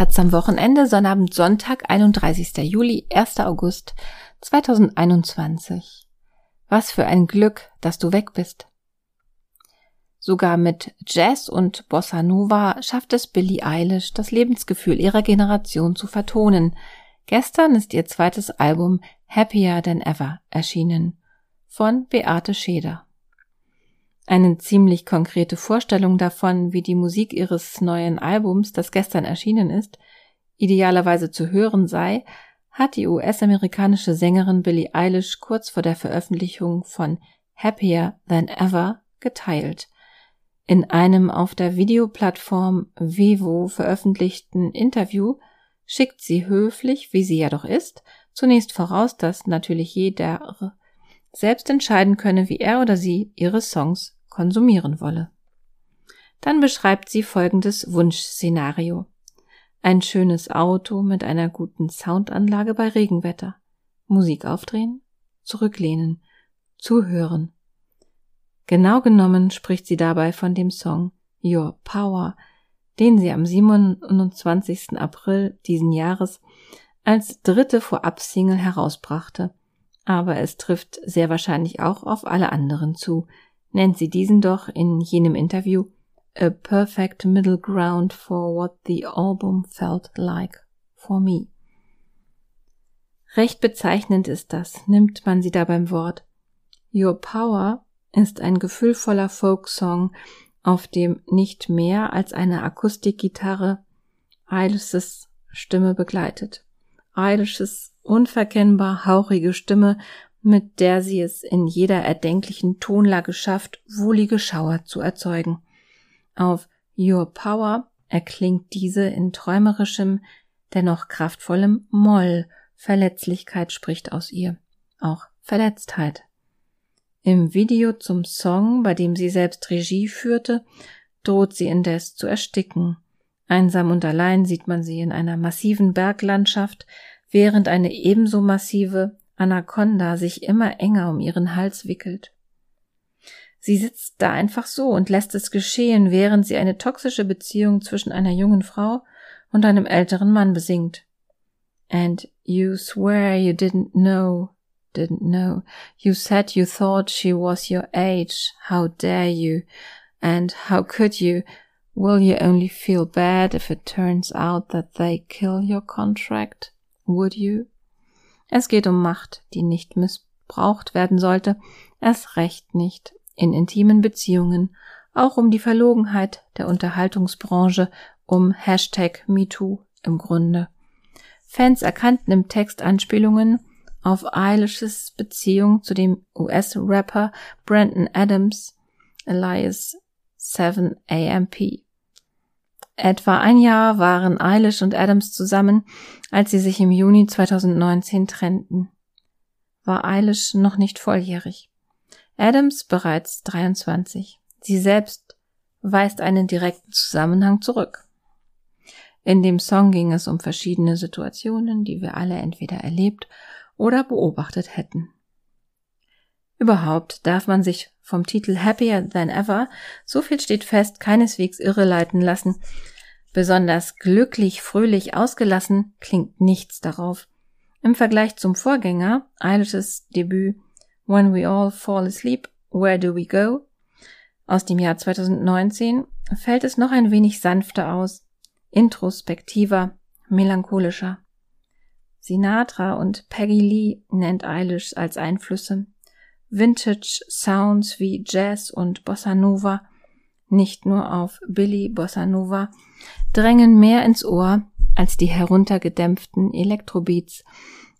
Taz am Wochenende, Sonnabend, Sonntag, 31. Juli, 1. August 2021. Was für ein Glück, dass du weg bist. Sogar mit Jazz und Bossa Nova schafft es Billie Eilish, das Lebensgefühl ihrer Generation zu vertonen. Gestern ist ihr zweites Album Happier Than Ever erschienen von Beate Scheder. Eine ziemlich konkrete Vorstellung davon, wie die Musik ihres neuen Albums, das gestern erschienen ist, idealerweise zu hören sei, hat die US-amerikanische Sängerin Billie Eilish kurz vor der Veröffentlichung von Happier Than Ever geteilt. In einem auf der Videoplattform Vivo veröffentlichten Interview schickt sie höflich, wie sie ja doch ist, zunächst voraus, dass natürlich jeder selbst entscheiden könne, wie er oder sie ihre Songs konsumieren wolle. Dann beschreibt sie folgendes Wunschszenario. Ein schönes Auto mit einer guten Soundanlage bei Regenwetter. Musik aufdrehen, zurücklehnen, zuhören. Genau genommen spricht sie dabei von dem Song Your Power, den sie am 27. April diesen Jahres als dritte Vorab-Single herausbrachte. Aber es trifft sehr wahrscheinlich auch auf alle anderen zu, nennt sie diesen doch in jenem Interview a perfect middle ground for what the album felt like for me. Recht bezeichnend ist das, nimmt man sie da beim Wort. Your Power ist ein gefühlvoller Folksong, auf dem nicht mehr als eine Akustikgitarre Eilishes Stimme begleitet. Eilishes unverkennbar hauchige Stimme mit der sie es in jeder erdenklichen Tonlage schafft, wohlige Schauer zu erzeugen. Auf Your Power erklingt diese in träumerischem, dennoch kraftvollem Moll. Verletzlichkeit spricht aus ihr, auch Verletztheit. Im Video zum Song, bei dem sie selbst Regie führte, droht sie indes zu ersticken. Einsam und allein sieht man sie in einer massiven Berglandschaft, während eine ebenso massive, Anaconda sich immer enger um ihren Hals wickelt. Sie sitzt da einfach so und lässt es geschehen, während sie eine toxische Beziehung zwischen einer jungen Frau und einem älteren Mann besingt. And you swear you didn't know, didn't know. You said you thought she was your age. How dare you? And how could you? Will you only feel bad if it turns out that they kill your contract? Would you? Es geht um Macht, die nicht missbraucht werden sollte, erst recht nicht in intimen Beziehungen, auch um die Verlogenheit der Unterhaltungsbranche, um Hashtag MeToo im Grunde. Fans erkannten im Text Anspielungen auf Eilishes Beziehung zu dem US-Rapper Brandon Adams, alias 7AMP. Etwa ein Jahr waren Eilish und Adams zusammen, als sie sich im Juni 2019 trennten. War Eilish noch nicht volljährig. Adams bereits 23. Sie selbst weist einen direkten Zusammenhang zurück. In dem Song ging es um verschiedene Situationen, die wir alle entweder erlebt oder beobachtet hätten. Überhaupt darf man sich vom Titel Happier Than Ever, so viel steht fest, keineswegs irreleiten lassen. Besonders glücklich, fröhlich, ausgelassen klingt nichts darauf. Im Vergleich zum Vorgänger, Eilishes Debüt When We All Fall Asleep, Where Do We Go? aus dem Jahr 2019 fällt es noch ein wenig sanfter aus, introspektiver, melancholischer. Sinatra und Peggy Lee nennt Eilish als Einflüsse. Vintage Sounds wie Jazz und Bossa Nova, nicht nur auf Billy Bossa Nova, drängen mehr ins Ohr als die heruntergedämpften Elektrobeats,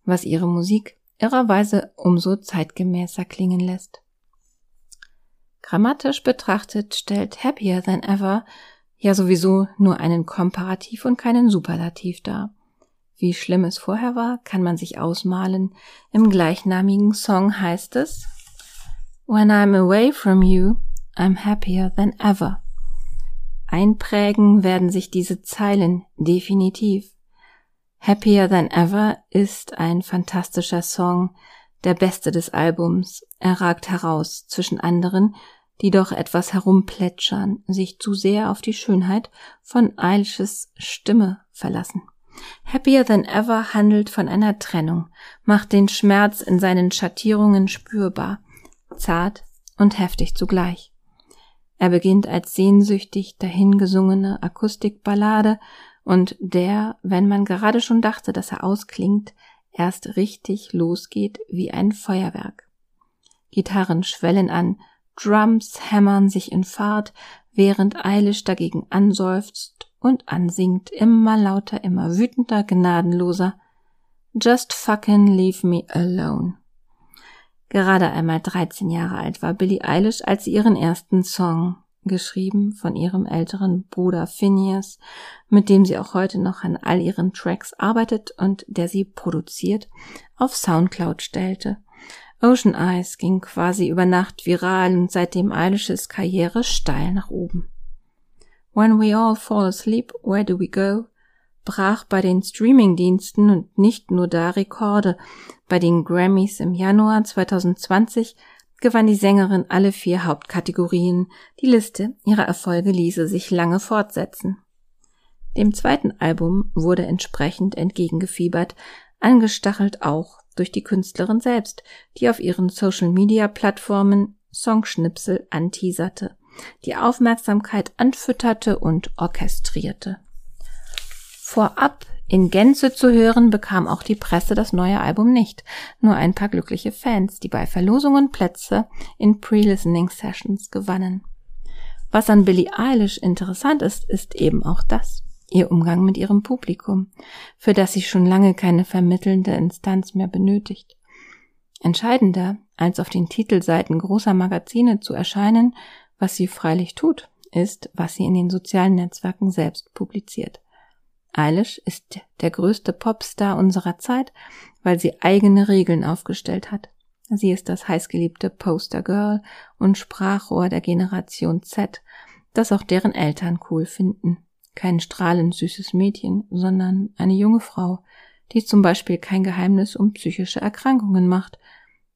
was ihre Musik irrerweise umso zeitgemäßer klingen lässt. Grammatisch betrachtet stellt Happier Than Ever ja sowieso nur einen Komparativ und keinen Superlativ dar. Wie schlimm es vorher war, kann man sich ausmalen. Im gleichnamigen Song heißt es When I'm away from you, I'm happier than ever. Einprägen werden sich diese Zeilen definitiv. Happier Than Ever ist ein fantastischer Song, der beste des Albums. Er ragt heraus zwischen anderen, die doch etwas herumplätschern, sich zu sehr auf die Schönheit von Eilishes Stimme verlassen. Happier Than Ever handelt von einer Trennung, macht den Schmerz in seinen Schattierungen spürbar, zart und heftig zugleich. Er beginnt als sehnsüchtig dahingesungene Akustikballade und der, wenn man gerade schon dachte, dass er ausklingt, erst richtig losgeht wie ein Feuerwerk. Gitarren schwellen an, Drums hämmern sich in Fahrt, während Eilish dagegen anseufzt und ansingt, immer lauter, immer wütender, gnadenloser. Just fucking leave me alone. Gerade einmal 13 Jahre alt war Billie Eilish, als sie ihren ersten Song, geschrieben von ihrem älteren Bruder Phineas, mit dem sie auch heute noch an all ihren Tracks arbeitet und der sie produziert, auf Soundcloud stellte. Ocean Eyes ging quasi über Nacht viral und seitdem Eilishes Karriere steil nach oben. When we all fall asleep, where do we go? Brach bei den Streamingdiensten und nicht nur da Rekorde. Bei den Grammys im Januar 2020 gewann die Sängerin alle vier Hauptkategorien. Die Liste ihrer Erfolge ließe sich lange fortsetzen. Dem zweiten Album wurde entsprechend entgegengefiebert, angestachelt auch durch die Künstlerin selbst, die auf ihren Social-Media-Plattformen Songschnipsel anteaserte, die Aufmerksamkeit anfütterte und orchestrierte. Vorab in Gänze zu hören bekam auch die Presse das neue Album nicht, nur ein paar glückliche Fans, die bei Verlosungen Plätze in Pre-Listening Sessions gewannen. Was an Billie Eilish interessant ist, ist eben auch das ihr Umgang mit ihrem Publikum, für das sie schon lange keine vermittelnde Instanz mehr benötigt. Entscheidender, als auf den Titelseiten großer Magazine zu erscheinen, was sie freilich tut, ist, was sie in den sozialen Netzwerken selbst publiziert. Eilish ist der größte Popstar unserer Zeit, weil sie eigene Regeln aufgestellt hat. Sie ist das heißgeliebte Postergirl und Sprachrohr der Generation Z, das auch deren Eltern cool finden kein strahlend süßes Mädchen, sondern eine junge Frau, die zum Beispiel kein Geheimnis um psychische Erkrankungen macht.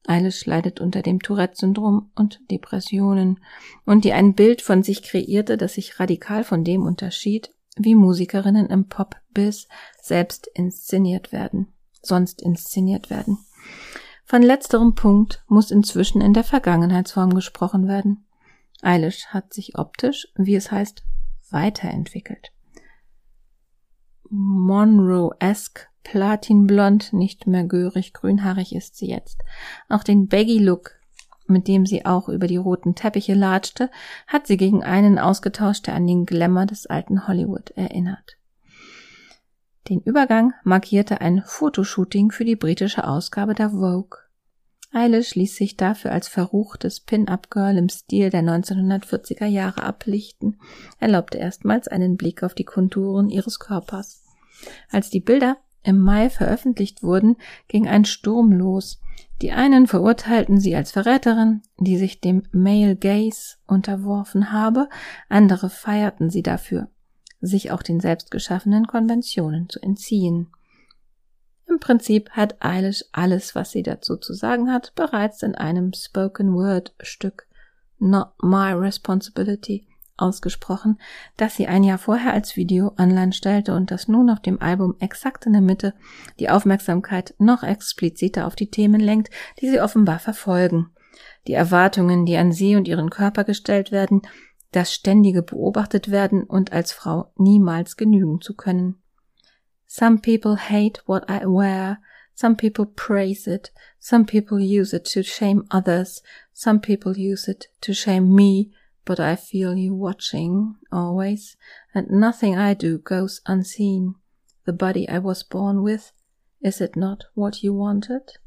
Eilish leidet unter dem Tourette-Syndrom und Depressionen und die ein Bild von sich kreierte, das sich radikal von dem unterschied, wie Musikerinnen im Pop-Biz selbst inszeniert werden, sonst inszeniert werden. Von letzterem Punkt muss inzwischen in der Vergangenheitsform gesprochen werden. Eilish hat sich optisch, wie es heißt, weiterentwickelt. Monroe-esque Platinblond, nicht mehr görig grünhaarig ist sie jetzt. Auch den Baggy-Look, mit dem sie auch über die roten Teppiche latschte, hat sie gegen einen ausgetauscht, der an den Glamour des alten Hollywood erinnert. Den Übergang markierte ein Fotoshooting für die britische Ausgabe der Vogue. Eilish ließ sich dafür als verruchtes Pin-Up-Girl im Stil der 1940er Jahre ablichten, erlaubte erstmals einen Blick auf die Konturen ihres Körpers. Als die Bilder im Mai veröffentlicht wurden, ging ein Sturm los. Die einen verurteilten sie als Verräterin, die sich dem Male Gaze unterworfen habe, andere feierten sie dafür, sich auch den selbstgeschaffenen Konventionen zu entziehen. Im Prinzip hat Eilish alles, was sie dazu zu sagen hat, bereits in einem Spoken Word Stück Not My Responsibility ausgesprochen, das sie ein Jahr vorher als Video online stellte und das nun auf dem Album exakt in der Mitte die Aufmerksamkeit noch expliziter auf die Themen lenkt, die sie offenbar verfolgen. Die Erwartungen, die an sie und ihren Körper gestellt werden, das ständige beobachtet werden und als Frau niemals genügen zu können. Some people hate what I wear. Some people praise it. Some people use it to shame others. Some people use it to shame me. But I feel you watching always, and nothing I do goes unseen. The body I was born with, is it not what you wanted?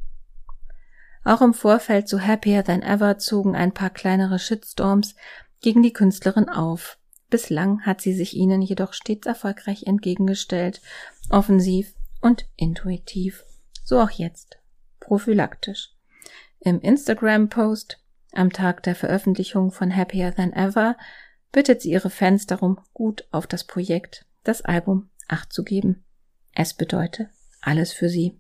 Auch im Vorfeld zu Happier Than Ever zogen ein paar kleinere Shitstorms gegen die Künstlerin auf. Bislang hat sie sich ihnen jedoch stets erfolgreich entgegengestellt offensiv und intuitiv. So auch jetzt. Prophylaktisch. Im Instagram-Post am Tag der Veröffentlichung von Happier Than Ever bittet sie ihre Fans darum, gut auf das Projekt, das Album, Acht zu geben. Es bedeutet alles für sie.